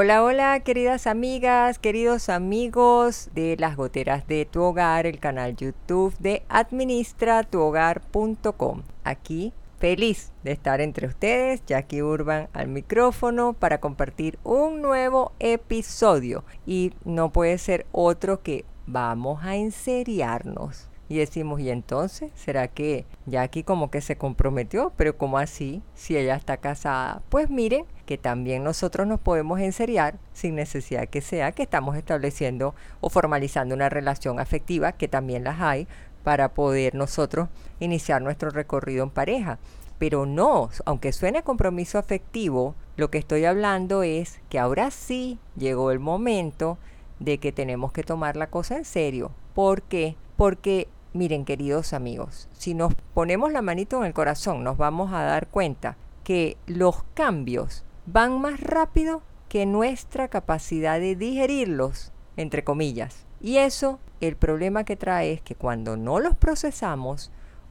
Hola, hola, queridas amigas, queridos amigos de las goteras de tu hogar, el canal YouTube de administratuhogar.com. Aquí feliz de estar entre ustedes, Jackie Urban al micrófono para compartir un nuevo episodio. Y no puede ser otro que vamos a enseriarnos. Y decimos, ¿y entonces? ¿Será que Jackie como que se comprometió? Pero ¿cómo así? Si ella está casada. Pues miren, que también nosotros nos podemos enseriar sin necesidad que sea que estamos estableciendo o formalizando una relación afectiva, que también las hay, para poder nosotros iniciar nuestro recorrido en pareja. Pero no, aunque suene compromiso afectivo, lo que estoy hablando es que ahora sí llegó el momento de que tenemos que tomar la cosa en serio. ¿Por qué? Porque Miren, queridos amigos, si nos ponemos la manito en el corazón, nos vamos a dar cuenta que los cambios van más rápido que nuestra capacidad de digerirlos, entre comillas. Y eso, el problema que trae es que cuando no los procesamos,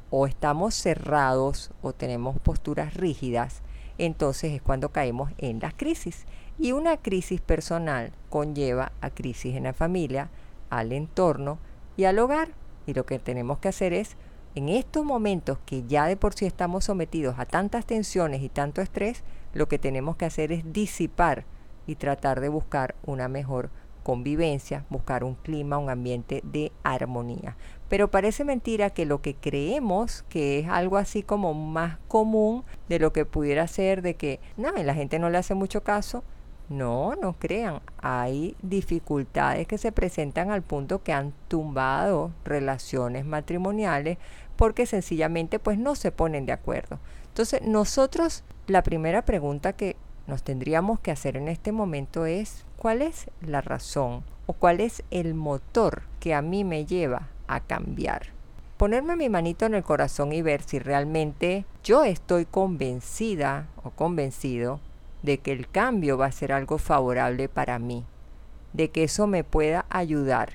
o estamos cerrados o tenemos posturas rígidas, entonces es cuando caemos en las crisis. Y una crisis personal conlleva a crisis en la familia, al entorno y al hogar. Y lo que tenemos que hacer es, en estos momentos que ya de por sí estamos sometidos a tantas tensiones y tanto estrés, lo que tenemos que hacer es disipar y tratar de buscar una mejor convivencia, buscar un clima, un ambiente de armonía. Pero parece mentira que lo que creemos que es algo así como más común de lo que pudiera ser de que, no, la gente no le hace mucho caso, no, no crean. Hay dificultades que se presentan al punto que han tumbado relaciones matrimoniales porque sencillamente pues no se ponen de acuerdo. Entonces nosotros la primera pregunta que nos tendríamos que hacer en este momento es ¿cuál es la razón o cuál es el motor que a mí me lleva a cambiar? Ponerme mi manito en el corazón y ver si realmente yo estoy convencida o convencido de que el cambio va a ser algo favorable para mí, de que eso me pueda ayudar.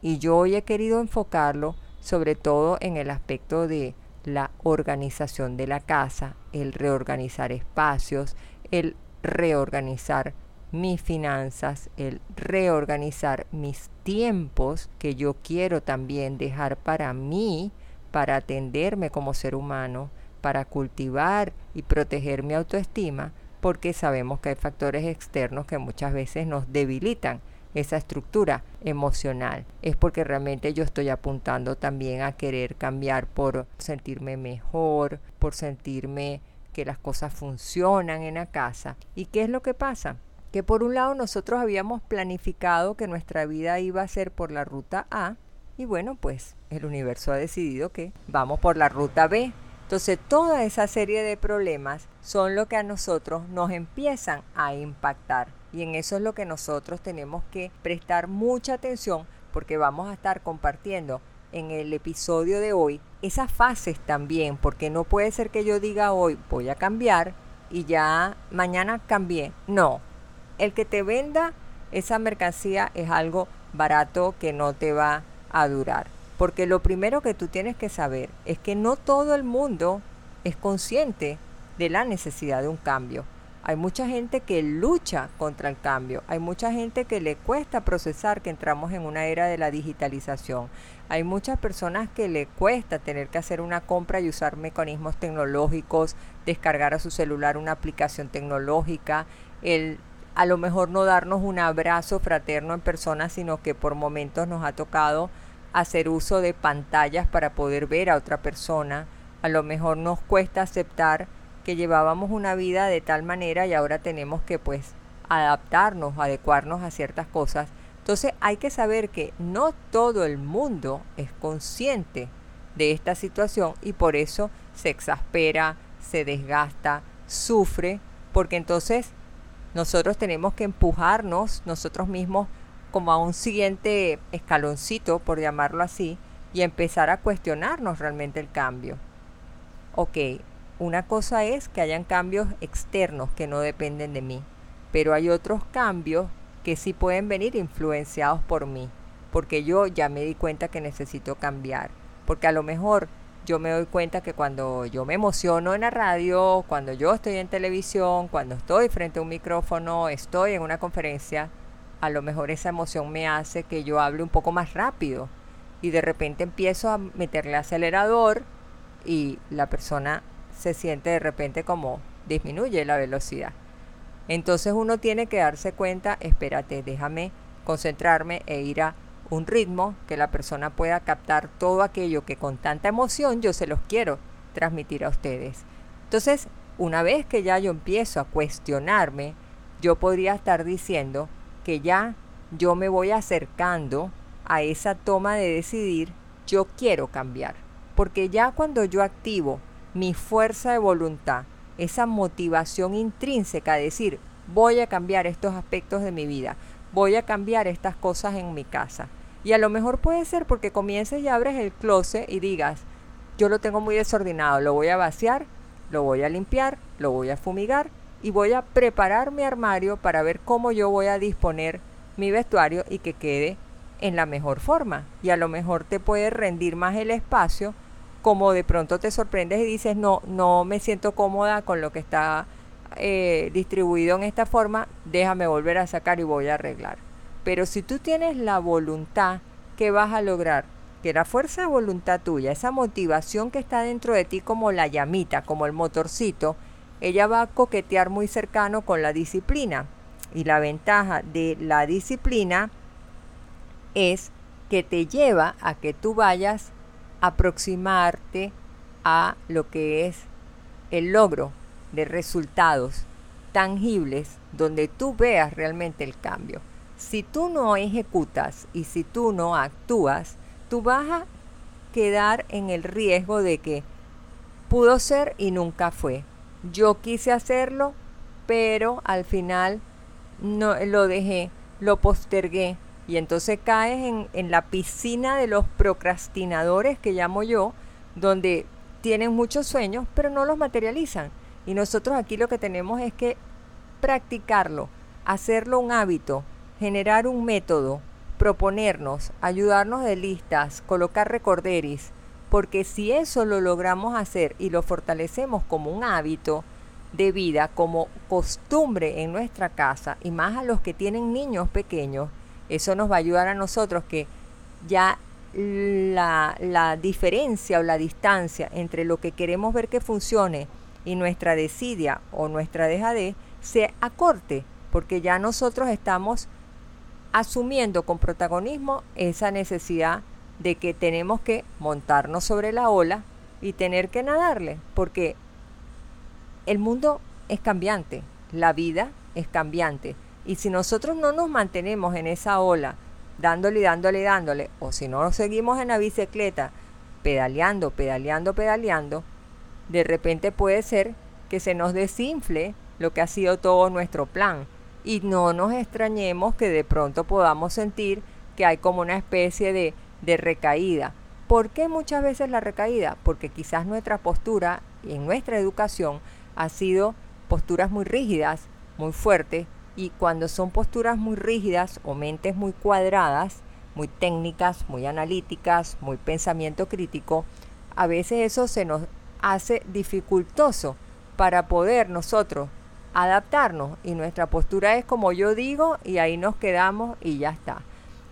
Y yo hoy he querido enfocarlo sobre todo en el aspecto de la organización de la casa, el reorganizar espacios, el reorganizar mis finanzas, el reorganizar mis tiempos que yo quiero también dejar para mí, para atenderme como ser humano, para cultivar y proteger mi autoestima, porque sabemos que hay factores externos que muchas veces nos debilitan esa estructura emocional. Es porque realmente yo estoy apuntando también a querer cambiar por sentirme mejor, por sentirme que las cosas funcionan en la casa. ¿Y qué es lo que pasa? Que por un lado nosotros habíamos planificado que nuestra vida iba a ser por la ruta A y bueno, pues el universo ha decidido que vamos por la ruta B entonces, toda esa serie de problemas son lo que a nosotros nos empiezan a impactar. Y en eso es lo que nosotros tenemos que prestar mucha atención porque vamos a estar compartiendo en el episodio de hoy esas fases también, porque no puede ser que yo diga hoy voy a cambiar y ya mañana cambié. No, el que te venda esa mercancía es algo barato que no te va a durar. Porque lo primero que tú tienes que saber es que no todo el mundo es consciente de la necesidad de un cambio. Hay mucha gente que lucha contra el cambio. Hay mucha gente que le cuesta procesar que entramos en una era de la digitalización. Hay muchas personas que le cuesta tener que hacer una compra y usar mecanismos tecnológicos, descargar a su celular una aplicación tecnológica, el a lo mejor no darnos un abrazo fraterno en persona, sino que por momentos nos ha tocado hacer uso de pantallas para poder ver a otra persona. A lo mejor nos cuesta aceptar que llevábamos una vida de tal manera y ahora tenemos que pues adaptarnos, adecuarnos a ciertas cosas. Entonces hay que saber que no todo el mundo es consciente de esta situación y por eso se exaspera, se desgasta, sufre, porque entonces nosotros tenemos que empujarnos nosotros mismos como a un siguiente escaloncito, por llamarlo así, y empezar a cuestionarnos realmente el cambio. Ok, una cosa es que hayan cambios externos que no dependen de mí, pero hay otros cambios que sí pueden venir influenciados por mí, porque yo ya me di cuenta que necesito cambiar, porque a lo mejor yo me doy cuenta que cuando yo me emociono en la radio, cuando yo estoy en televisión, cuando estoy frente a un micrófono, estoy en una conferencia, a lo mejor esa emoción me hace que yo hable un poco más rápido y de repente empiezo a meterle acelerador y la persona se siente de repente como disminuye la velocidad. Entonces uno tiene que darse cuenta, espérate, déjame concentrarme e ir a un ritmo que la persona pueda captar todo aquello que con tanta emoción yo se los quiero transmitir a ustedes. Entonces, una vez que ya yo empiezo a cuestionarme, yo podría estar diciendo que ya yo me voy acercando a esa toma de decidir, yo quiero cambiar. Porque ya cuando yo activo mi fuerza de voluntad, esa motivación intrínseca de decir, voy a cambiar estos aspectos de mi vida, voy a cambiar estas cosas en mi casa. Y a lo mejor puede ser porque comiences y abres el closet y digas, yo lo tengo muy desordenado, lo voy a vaciar, lo voy a limpiar, lo voy a fumigar y voy a preparar mi armario para ver cómo yo voy a disponer mi vestuario y que quede en la mejor forma. Y a lo mejor te puede rendir más el espacio como de pronto te sorprendes y dices, no, no me siento cómoda con lo que está eh, distribuido en esta forma, déjame volver a sacar y voy a arreglar. Pero si tú tienes la voluntad, que vas a lograr? Que la fuerza de voluntad tuya, esa motivación que está dentro de ti como la llamita, como el motorcito, ella va a coquetear muy cercano con la disciplina. Y la ventaja de la disciplina es que te lleva a que tú vayas aproximarte a lo que es el logro de resultados tangibles donde tú veas realmente el cambio. Si tú no ejecutas y si tú no actúas, tú vas a quedar en el riesgo de que pudo ser y nunca fue. Yo quise hacerlo, pero al final no lo dejé, lo postergué, y entonces caes en, la piscina de los procrastinadores que llamo yo, donde tienen muchos sueños, pero no los materializan. Y nosotros aquí lo que tenemos es que practicarlo, hacerlo un hábito, generar un método, proponernos, ayudarnos de listas, colocar recorderis, porque si eso lo logramos hacer y lo fortalecemos como un hábito de vida, como costumbre en nuestra casa, y más a los que tienen niños pequeños, eso nos va a ayudar a nosotros que ya la, la, diferencia o la distancia entre lo que queremos ver que funcione y nuestra desidia o nuestra dejadez se acorte, porque ya nosotros estamos asumiendo con protagonismo esa necesidad de que tenemos que montarnos sobre la ola y tener que nadarle, porque el mundo es cambiante, la vida es cambiante. Y si nosotros no nos mantenemos en esa ola, dándole, dándole, dándole, o si no nos seguimos en la bicicleta, pedaleando, pedaleando, pedaleando, de repente puede ser que se nos desinfle lo que ha sido todo nuestro plan. Y no nos extrañemos que de pronto podamos sentir que hay como una especie de, de recaída. ¿Por qué muchas veces la recaída? Porque quizás nuestra postura en nuestra educación ha sido posturas muy rígidas, muy fuertes, y cuando son posturas muy rígidas o mentes muy cuadradas, muy técnicas, muy analíticas, muy pensamiento crítico, a veces eso se nos hace dificultoso para poder nosotros adaptarnos y nuestra postura es como yo digo y ahí nos quedamos y ya está.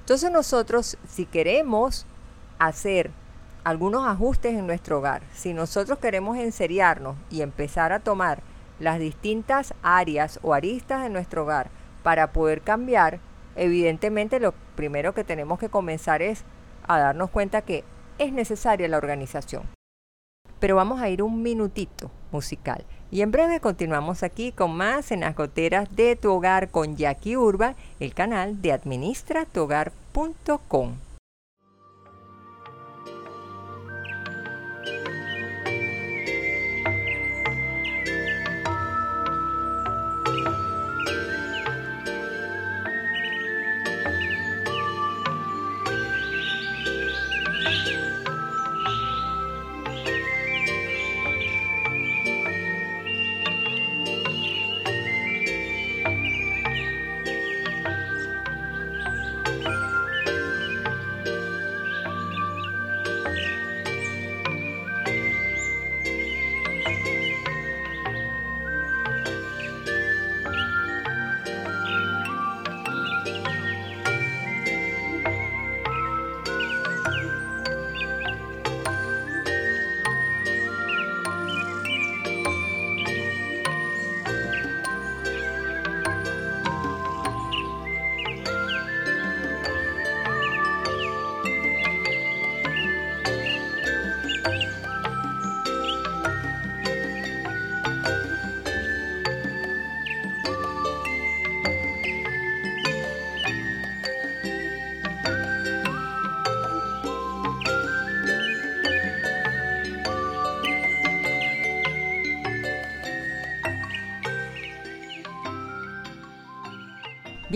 Entonces nosotros si queremos hacer algunos ajustes en nuestro hogar, si nosotros queremos enseriarnos y empezar a tomar las distintas áreas o aristas de nuestro hogar para poder cambiar, evidentemente lo primero que tenemos que comenzar es a darnos cuenta que es necesaria la organización. Pero vamos a ir un minutito musical. Y en breve continuamos aquí con más en las goteras de tu hogar con Jackie Urba, el canal de administratuhogar.com.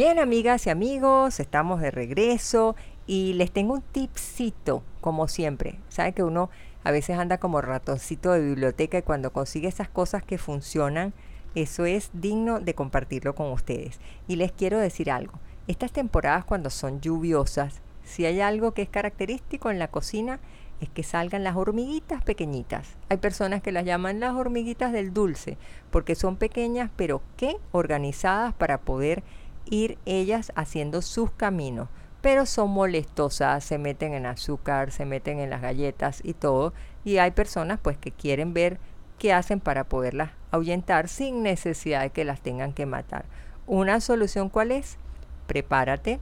Bien, amigas y amigos, estamos de regreso y les tengo un tipcito, como siempre. Saben que uno a veces anda como ratoncito de biblioteca y cuando consigue esas cosas que funcionan, eso es digno de compartirlo con ustedes. Y les quiero decir algo. Estas temporadas cuando son lluviosas, si hay algo que es característico en la cocina, es que salgan las hormiguitas pequeñitas. Hay personas que las llaman las hormiguitas del dulce, porque son pequeñas, pero qué organizadas para poder ir ellas haciendo sus caminos, pero son molestosas, se meten en azúcar, se meten en las galletas y todo, y hay personas pues que quieren ver qué hacen para poderlas ahuyentar sin necesidad de que las tengan que matar. Una solución cuál es? Prepárate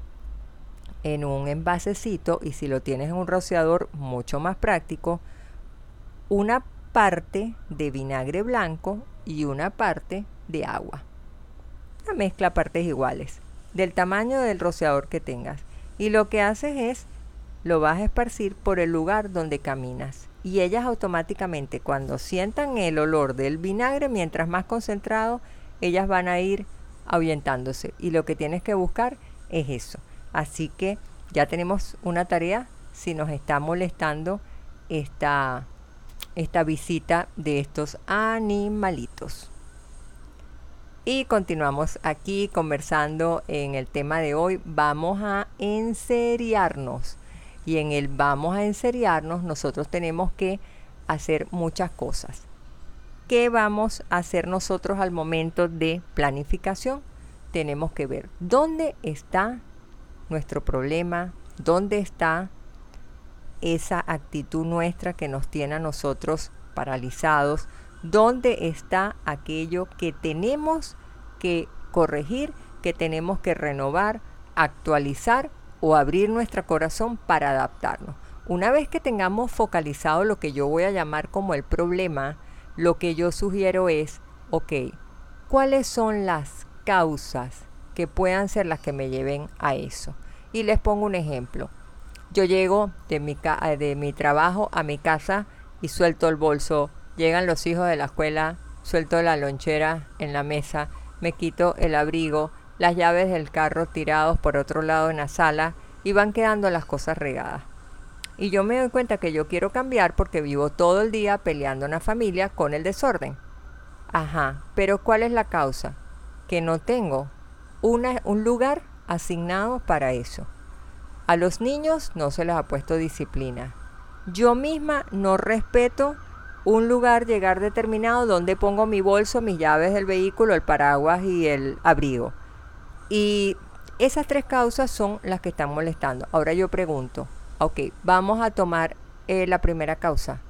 en un envasecito y si lo tienes en un rociador mucho más práctico, una parte de vinagre blanco y una parte de agua mezcla partes iguales, del tamaño del rociador que tengas. Y lo que haces es, lo vas a esparcir por el lugar donde caminas. Y ellas automáticamente, cuando sientan el olor del vinagre, mientras más concentrado, ellas van a ir ahuyentándose. Y lo que tienes que buscar es eso. Así que ya tenemos una tarea si nos está molestando esta, esta visita de estos animalitos. Y continuamos aquí conversando en el tema de hoy. Vamos a enseriarnos. Y en el vamos a enseriarnos nosotros tenemos que hacer muchas cosas. ¿Qué vamos a hacer nosotros al momento de planificación? Tenemos que ver dónde está nuestro problema, dónde está esa actitud nuestra que nos tiene a nosotros paralizados, dónde está aquello que tenemos que corregir, que tenemos que renovar, actualizar o abrir nuestro corazón para adaptarnos. Una vez que tengamos focalizado lo que yo voy a llamar como el problema, lo que yo sugiero es, ok, ¿cuáles son las causas que puedan ser las que me lleven a eso? Y les pongo un ejemplo. Yo llego de mi, de mi trabajo a mi casa y suelto el bolso Llegan los hijos de la escuela, suelto la lonchera en la mesa, me quito el abrigo, las llaves del carro tirados por otro lado en la sala y van quedando las cosas regadas. Y yo me doy cuenta que yo quiero cambiar porque vivo todo el día peleando en la familia con el desorden. Ajá, pero ¿cuál es la causa? Que no tengo una, un lugar asignado para eso. A los niños no se les ha puesto disciplina. Yo misma no respeto un lugar llegar determinado donde pongo mi bolso, mis llaves del vehículo, el paraguas y el abrigo. Y esas tres causas son las que están molestando. Ahora yo pregunto, ok, vamos a tomar eh, la primera causa.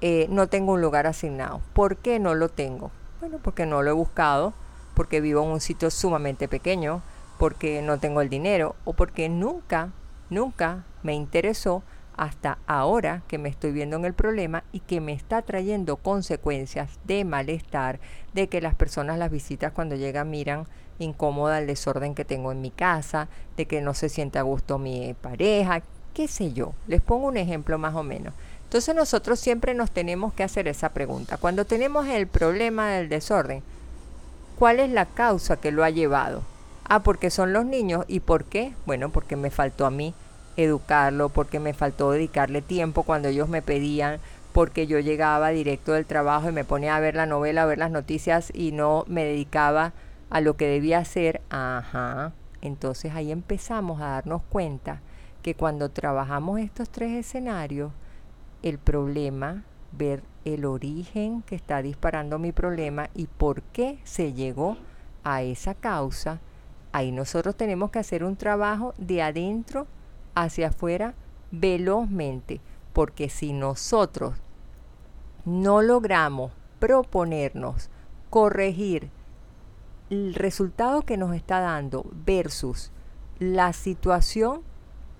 Eh, no tengo un lugar asignado. ¿Por qué no lo tengo? Bueno, porque no lo he buscado, porque vivo en un sitio sumamente pequeño, porque no tengo el dinero o porque nunca, nunca me interesó hasta ahora que me estoy viendo en el problema y que me está trayendo consecuencias de malestar, de que las personas las visitas cuando llegan miran incómoda el desorden que tengo en mi casa, de que no se siente a gusto mi pareja, qué sé yo. Les pongo un ejemplo más o menos. Entonces nosotros siempre nos tenemos que hacer esa pregunta. Cuando tenemos el problema del desorden, ¿cuál es la causa que lo ha llevado? Ah, porque son los niños. ¿Y por qué? Bueno, porque me faltó a mí educarlo, porque me faltó dedicarle tiempo cuando ellos me pedían, porque yo llegaba directo del trabajo y me ponía a ver la novela, a ver las noticias y no me dedicaba a lo que debía hacer. Ajá. Entonces ahí empezamos a darnos cuenta que cuando trabajamos estos tres escenarios, el problema, ver el origen que está disparando mi problema y por qué se llegó a esa causa, ahí nosotros tenemos que hacer un trabajo de adentro hacia afuera velozmente, porque si nosotros no logramos proponernos corregir el resultado que nos está dando versus la situación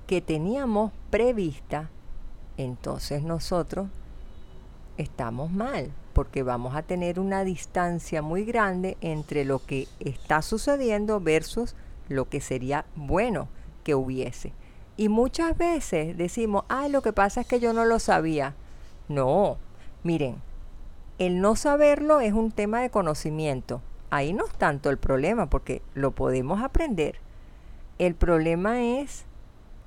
que teníamos prevista, entonces nosotros estamos mal, porque vamos a tener una distancia muy grande entre lo que está sucediendo versus lo que sería bueno que hubiese. Y muchas veces decimos, ay, lo que pasa es que yo no lo sabía. No, miren, el no saberlo es un tema de conocimiento. Ahí no es tanto el problema, porque lo podemos aprender. El problema es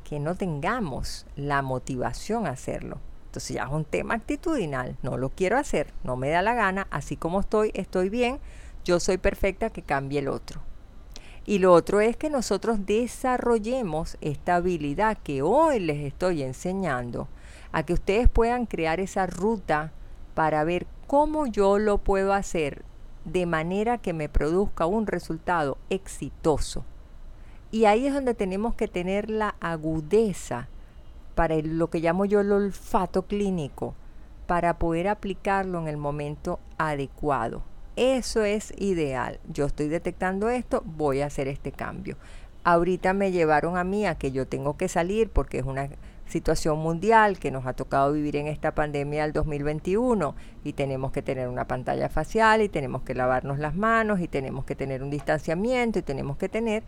que no tengamos la motivación a hacerlo. Entonces ya es un tema actitudinal. No lo quiero hacer, no me da la gana, así como estoy, estoy bien, yo soy perfecta, que cambie el otro. Y lo otro es que nosotros desarrollemos esta habilidad que hoy les estoy enseñando a que ustedes puedan crear esa ruta para ver cómo yo lo puedo hacer de manera que me produzca un resultado exitoso. Y ahí es donde tenemos que tener la agudeza para lo que llamo yo el olfato clínico, para poder aplicarlo en el momento adecuado. Eso es ideal. Yo estoy detectando esto, voy a hacer este cambio. Ahorita me llevaron a mí a que yo tengo que salir porque es una situación mundial que nos ha tocado vivir en esta pandemia del 2021 y tenemos que tener una pantalla facial y tenemos que lavarnos las manos y tenemos que tener un distanciamiento y tenemos que tener,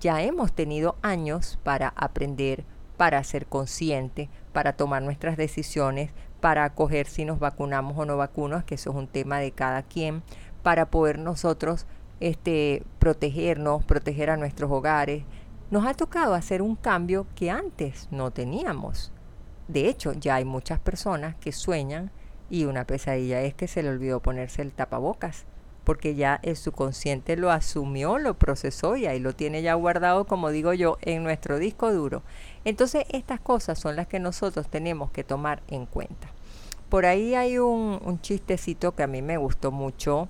ya hemos tenido años para aprender, para ser consciente, para tomar nuestras decisiones, para acoger si nos vacunamos o no vacunamos, que eso es un tema de cada quien, para poder nosotros este, protegernos, proteger a nuestros hogares. Nos ha tocado hacer un cambio que antes no teníamos. De hecho, ya hay muchas personas que sueñan y una pesadilla es que se le olvidó ponerse el tapabocas, porque ya el subconsciente lo asumió, lo procesó y ahí lo tiene ya guardado, como digo yo, en nuestro disco duro. Entonces, estas cosas son las que nosotros tenemos que tomar en cuenta. Por ahí hay un, un chistecito que a mí me gustó mucho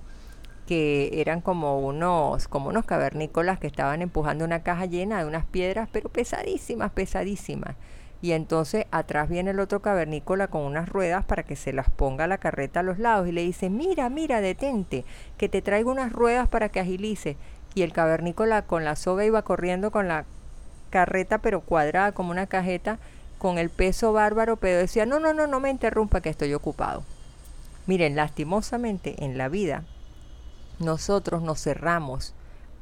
que eran como unos, como unos cavernícolas que estaban empujando una caja llena de unas piedras, pero pesadísimas, pesadísimas. Y entonces atrás viene el otro cavernícola con unas ruedas para que se las ponga la carreta a los lados y le dice, mira, mira, detente, que te traigo unas ruedas para que agilice. Y el cavernícola con la soga iba corriendo con la carreta pero cuadrada como una cajeta, con el peso bárbaro, pero decía, no, no, no, no me interrumpa que estoy ocupado. Miren, lastimosamente en la vida nosotros nos cerramos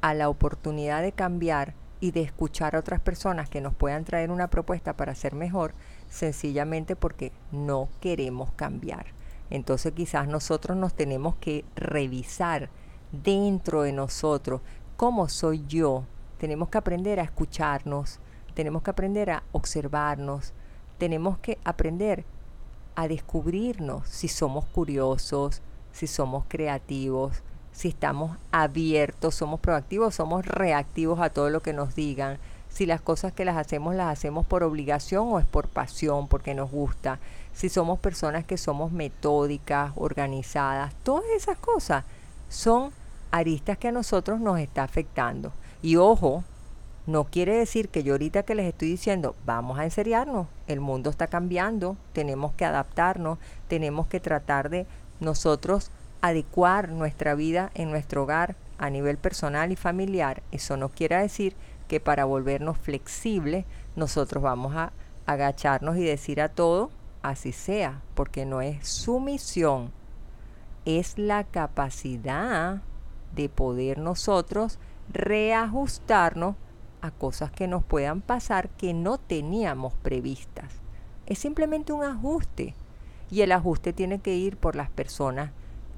a la oportunidad de cambiar y de escuchar a otras personas que nos puedan traer una propuesta para ser mejor, sencillamente porque no queremos cambiar. Entonces quizás nosotros nos tenemos que revisar dentro de nosotros cómo soy yo. Tenemos que aprender a escucharnos, tenemos que aprender a observarnos, tenemos que aprender a descubrirnos si somos curiosos, si somos creativos, si estamos abiertos, somos proactivos, somos reactivos a todo lo que nos digan, si las cosas que las hacemos las hacemos por obligación o es por pasión, porque nos gusta, si somos personas que somos metódicas, organizadas, todas esas cosas son aristas que a nosotros nos está afectando. Y ojo, no quiere decir que yo ahorita que les estoy diciendo, vamos a enseriarnos, el mundo está cambiando, tenemos que adaptarnos, tenemos que tratar de nosotros adecuar nuestra vida en nuestro hogar a nivel personal y familiar, eso no quiere decir que para volvernos flexibles nosotros vamos a agacharnos y decir a todo, así sea, porque no es sumisión, es la capacidad de poder nosotros reajustarnos a cosas que nos puedan pasar que no teníamos previstas. Es simplemente un ajuste y el ajuste tiene que ir por las personas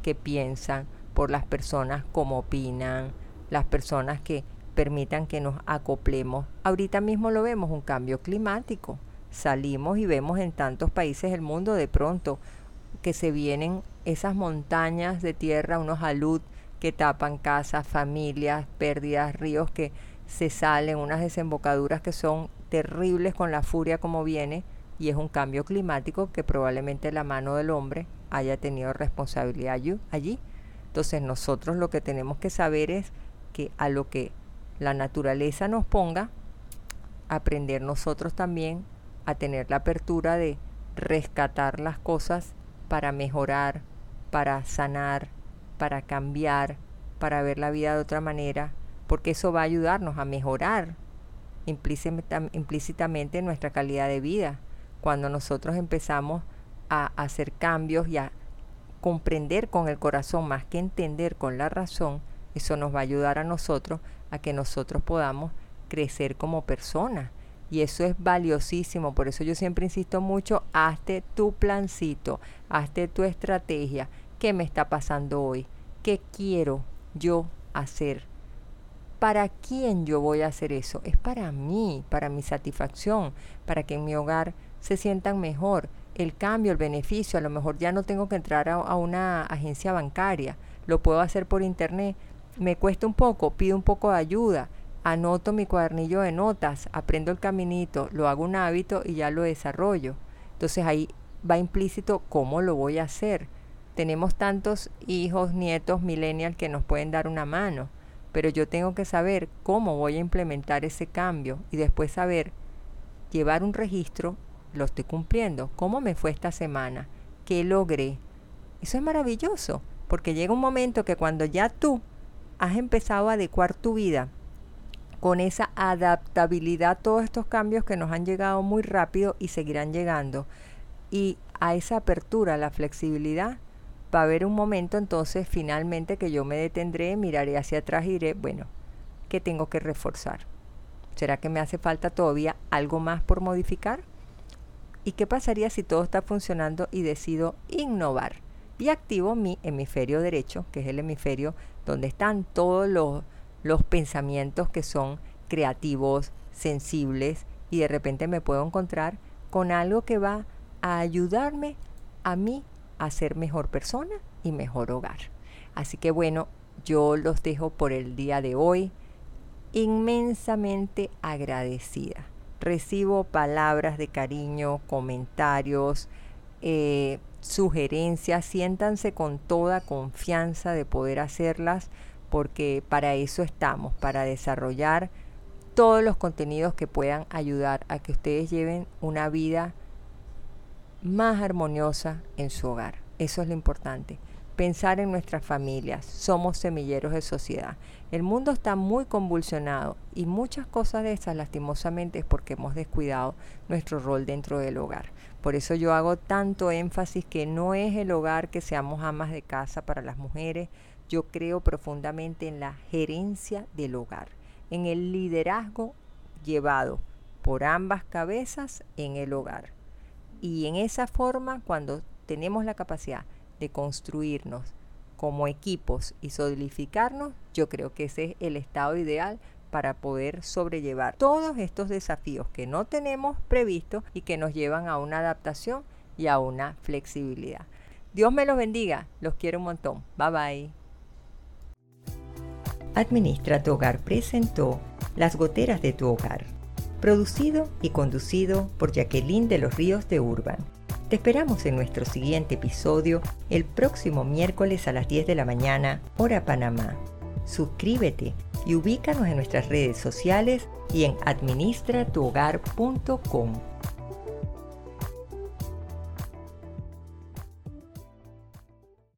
que piensan, por las personas como opinan, las personas que permitan que nos acoplemos. Ahorita mismo lo vemos, un cambio climático. Salimos y vemos en tantos países del mundo de pronto que se vienen esas montañas de tierra, unos alud que tapan casas, familias, pérdidas, ríos que se salen, unas desembocaduras que son terribles con la furia como viene, y es un cambio climático que probablemente la mano del hombre haya tenido responsabilidad allí. Entonces nosotros lo que tenemos que saber es que a lo que la naturaleza nos ponga, aprender nosotros también a tener la apertura de rescatar las cosas para mejorar, para sanar, para cambiar, para ver la vida de otra manera, porque eso va a ayudarnos a mejorar implícitamente nuestra calidad de vida. Cuando nosotros empezamos a hacer cambios y a comprender con el corazón más que entender con la razón, eso nos va a ayudar a nosotros a que nosotros podamos crecer como personas. Y eso es valiosísimo, por eso yo siempre insisto mucho, hazte tu plancito, hazte tu estrategia, ¿qué me está pasando hoy? ¿Qué quiero yo hacer? ¿Para quién yo voy a hacer eso? Es para mí, para mi satisfacción, para que en mi hogar se sientan mejor. El cambio, el beneficio, a lo mejor ya no tengo que entrar a, una agencia bancaria, lo puedo hacer por internet. Me cuesta un poco, pido un poco de ayuda, anoto mi cuadernillo de notas, aprendo el caminito, lo hago un hábito y ya lo desarrollo. Entonces ahí va implícito cómo lo voy a hacer. Tenemos tantos hijos, nietos, millennials que nos pueden dar una mano pero yo tengo que saber cómo voy a implementar ese cambio y después saber llevar un registro, lo estoy cumpliendo, cómo me fue esta semana, qué logré. Eso es maravilloso, porque llega un momento que cuando ya tú has empezado a adecuar tu vida con esa adaptabilidad a todos estos cambios que nos han llegado muy rápido y seguirán llegando, y a esa apertura, la flexibilidad, va a haber un momento entonces finalmente que yo me detendré, miraré hacia atrás y diré, bueno, ¿qué tengo que reforzar? ¿Será que me hace falta todavía algo más por modificar? ¿Y qué pasaría si todo está funcionando y decido innovar? Y activo mi hemisferio derecho, que es el hemisferio donde están todos los, los pensamientos que son creativos, sensibles, y de repente me puedo encontrar con algo que va a ayudarme a mí a ser mejor persona y mejor hogar. Así que bueno, yo los dejo por el día de hoy inmensamente agradecida. Recibo palabras de cariño, comentarios, eh, sugerencias. Siéntanse con toda confianza de poder hacerlas porque para eso estamos, para desarrollar todos los contenidos que puedan ayudar a que ustedes lleven una vida más armoniosa en su hogar. Eso es lo importante. Pensar en nuestras familias. Somos semilleros de sociedad. El mundo está muy convulsionado y muchas cosas de esas lastimosamente es porque hemos descuidado nuestro rol dentro del hogar. Por eso yo hago tanto énfasis que no es el hogar que seamos amas de casa para las mujeres. Yo creo profundamente en la gerencia del hogar, en el liderazgo llevado por ambas cabezas en el hogar. Y en esa forma, cuando tenemos la capacidad de construirnos como equipos y solidificarnos, yo creo que ese es el estado ideal para poder sobrellevar todos estos desafíos que no tenemos previstos y que nos llevan a una adaptación y a una flexibilidad. Dios me los bendiga, los quiero un montón. Bye bye. Administra tu hogar presentó Las goteras de tu hogar producido y conducido por Jacqueline de los Ríos de Urban. Te esperamos en nuestro siguiente episodio el próximo miércoles a las 10 de la mañana, hora Panamá. Suscríbete y ubícanos en nuestras redes sociales y en administratuhogar.com.